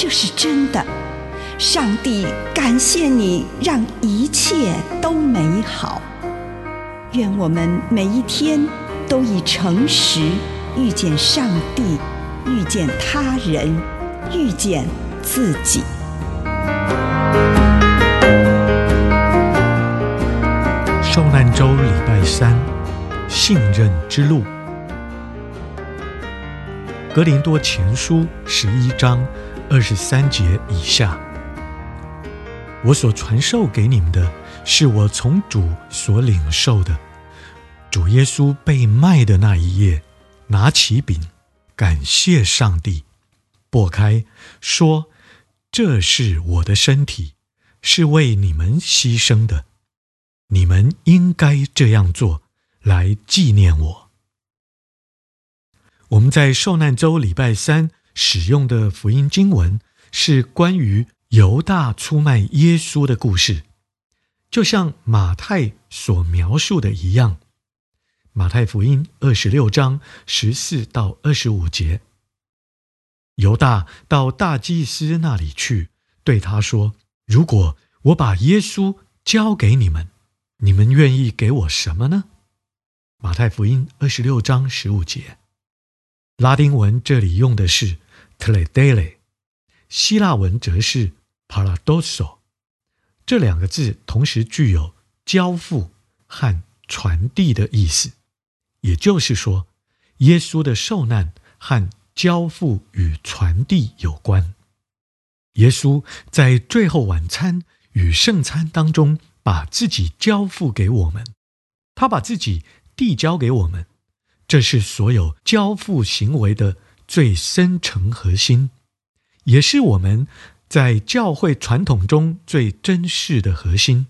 这是真的。上帝感谢你，让一切都美好。愿我们每一天都以诚实遇见上帝，遇见他人，遇见自己。受难周礼拜三，信任之路。格林多前书十一章二十三节以下，我所传授给你们的，是我从主所领受的。主耶稣被卖的那一夜，拿起饼，感谢上帝，擘开，说：“这是我的身体，是为你们牺牲的。”你们应该这样做，来纪念我。我们在受难周礼拜三使用的福音经文是关于犹大出卖耶稣的故事，就像马太所描述的一样。马太福音二十六章十四到二十五节，犹大到大祭司那里去，对他说：“如果我把耶稣交给你们。”你们愿意给我什么呢？马太福音二十六章十五节，拉丁文这里用的是 teledele，希腊文则是 paradoso，这两个字同时具有交付和传递的意思。也就是说，耶稣的受难和交付与传递有关。耶稣在最后晚餐与圣餐当中。把自己交付给我们，他把自己递交给我们，这是所有交付行为的最深层核心，也是我们在教会传统中最珍视的核心。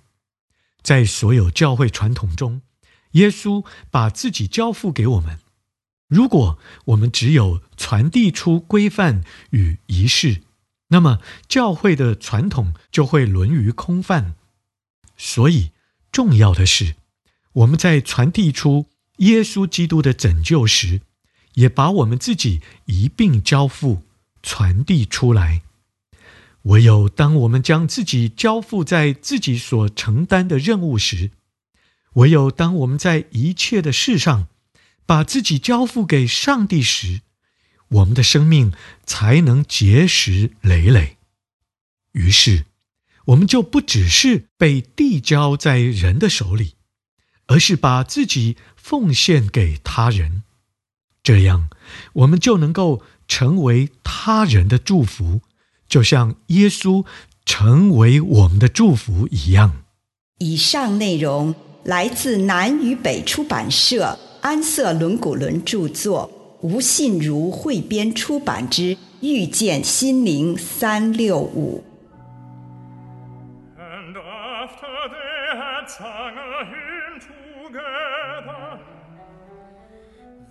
在所有教会传统中，耶稣把自己交付给我们。如果我们只有传递出规范与仪式，那么教会的传统就会沦于空泛。所以，重要的是，我们在传递出耶稣基督的拯救时，也把我们自己一并交付、传递出来。唯有当我们将自己交付在自己所承担的任务时，唯有当我们在一切的事上把自己交付给上帝时，我们的生命才能结实累累。于是，我们就不只是被递交在人的手里，而是把自己奉献给他人，这样，我们就能够成为他人的祝福，就像耶稣成为我们的祝福一样。以上内容来自南与北出版社安瑟伦古伦著作，吴信如汇编出版之《遇见心灵三六五》。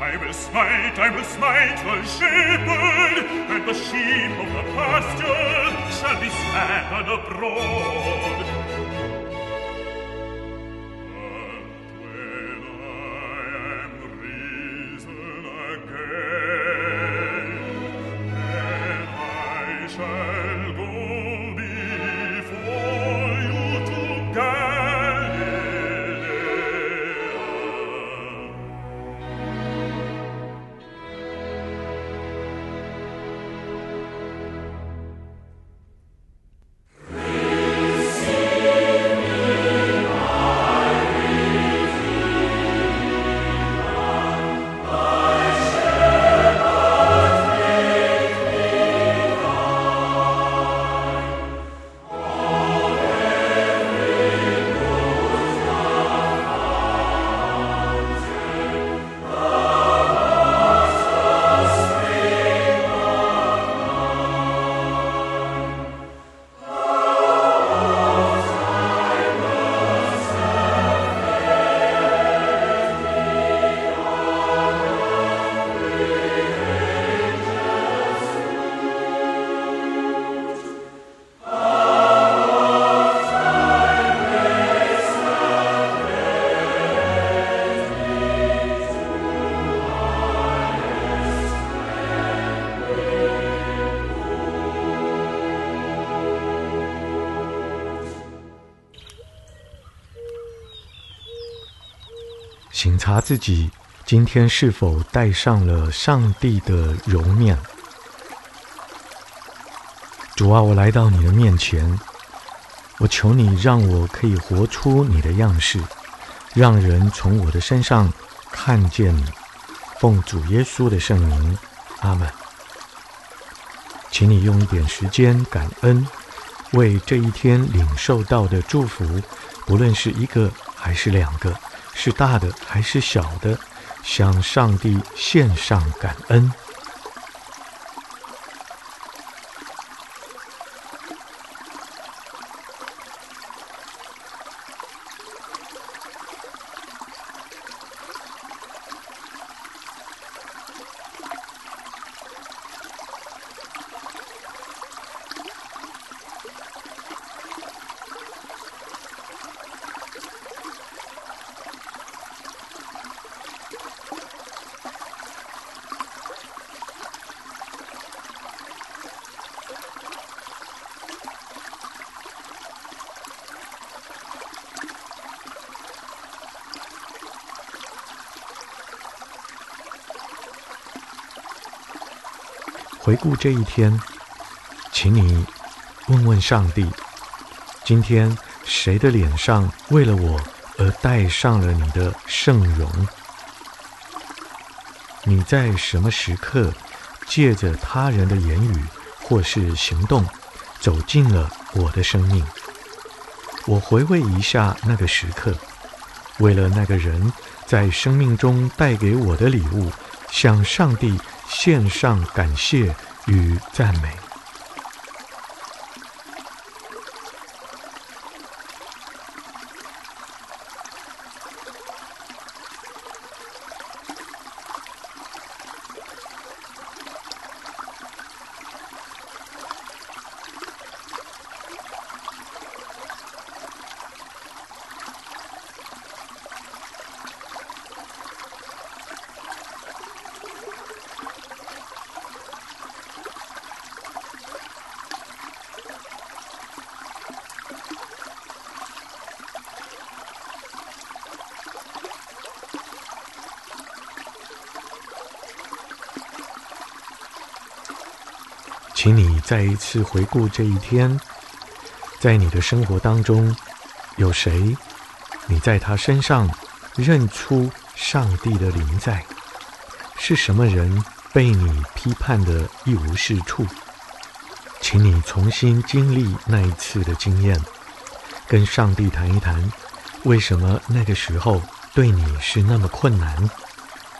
I will smite, I will smite the shepherd, and the sheep of the pasture shall be scattered abroad. 察自己今天是否戴上了上帝的容面。主啊，我来到你的面前，我求你让我可以活出你的样式，让人从我的身上看见你。奉主耶稣的圣名，阿门。请你用一点时间感恩，为这一天领受到的祝福，不论是一个还是两个，是大的还是小的，向上帝献上感恩。回顾这一天，请你问问上帝：今天谁的脸上为了我而戴上了你的圣容？你在什么时刻借着他人的言语或是行动走进了我的生命？我回味一下那个时刻，为了那个人在生命中带给我的礼物，向上帝。献上感谢与赞美。请你再一次回顾这一天，在你的生活当中，有谁？你在他身上认出上帝的灵在？是什么人被你批判得一无是处？请你重新经历那一次的经验，跟上帝谈一谈，为什么那个时候对你是那么困难？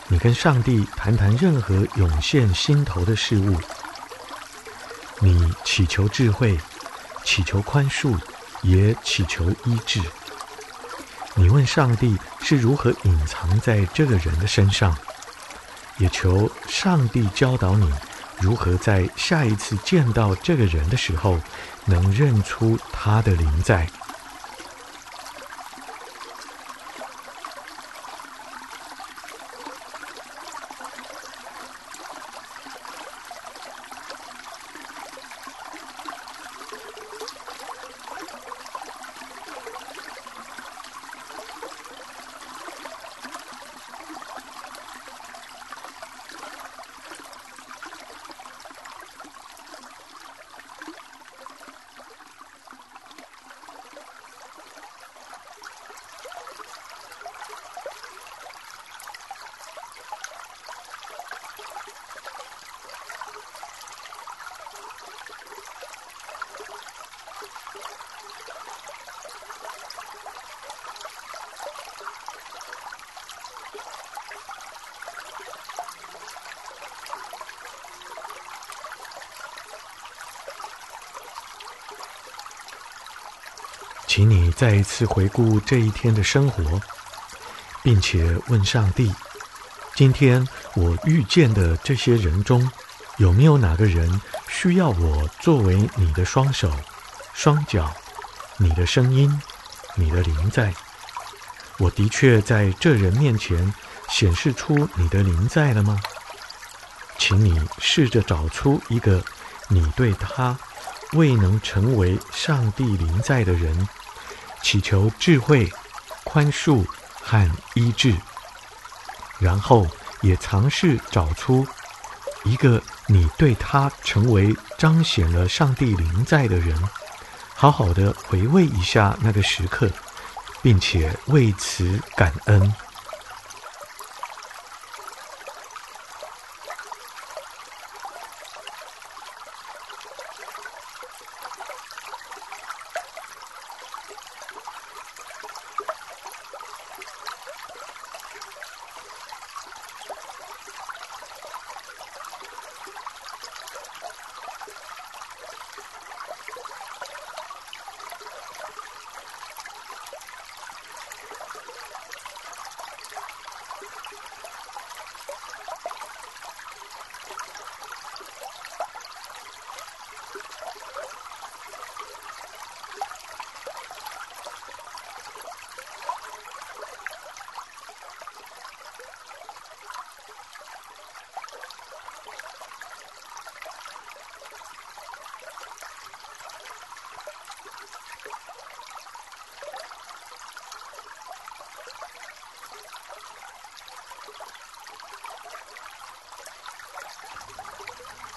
你跟上帝谈谈任何涌现心头的事物。你祈求智慧，祈求宽恕，也祈求医治。你问上帝是如何隐藏在这个人的身上，也求上帝教导你如何在下一次见到这个人的时候，能认出他的灵在。请你再一次回顾这一天的生活，并且问上帝：今天我遇见的这些人中，有没有哪个人需要我作为你的双手、双脚、你的声音、你的灵在？我的确在这人面前显示出你的灵在了吗？请你试着找出一个你对他未能成为上帝临在的人。祈求智慧、宽恕和医治，然后也尝试找出一个你对他成为彰显了上帝临在的人，好好的回味一下那个时刻，并且为此感恩。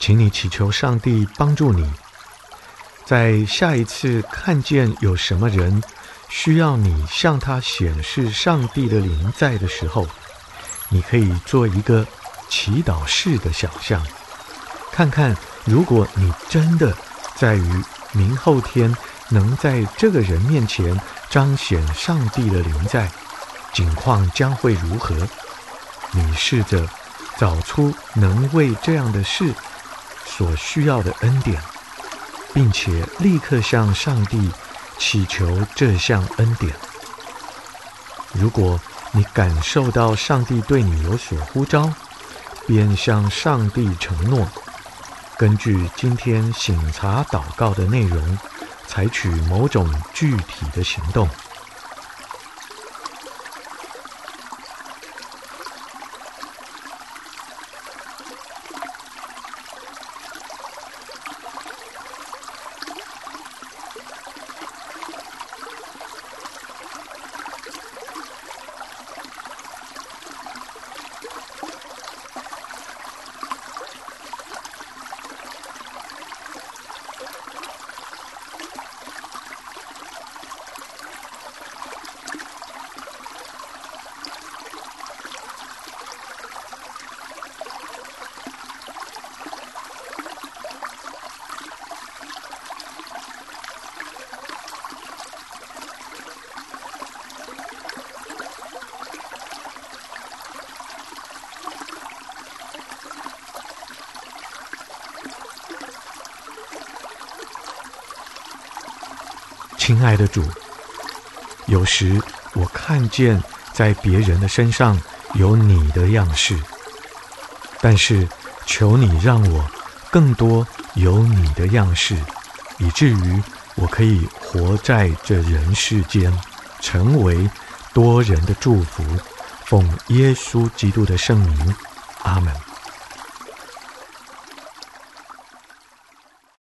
请你祈求上帝帮助你，在下一次看见有什么人需要你向他显示上帝的灵在的时候，你可以做一个祈祷式的想象，看看如果你真的在于明后天能在这个人面前彰显上帝的灵在，景况将会如何？你试着找出能为这样的事。所需要的恩典，并且立刻向上帝祈求这项恩典。如果你感受到上帝对你有所呼召，便向上帝承诺，根据今天醒察祷告的内容，采取某种具体的行动。亲爱的主，有时我看见在别人的身上有你的样式，但是求你让我更多有你的样式，以至于我可以活在这人世间，成为多人的祝福。奉耶稣基督的圣名，阿门。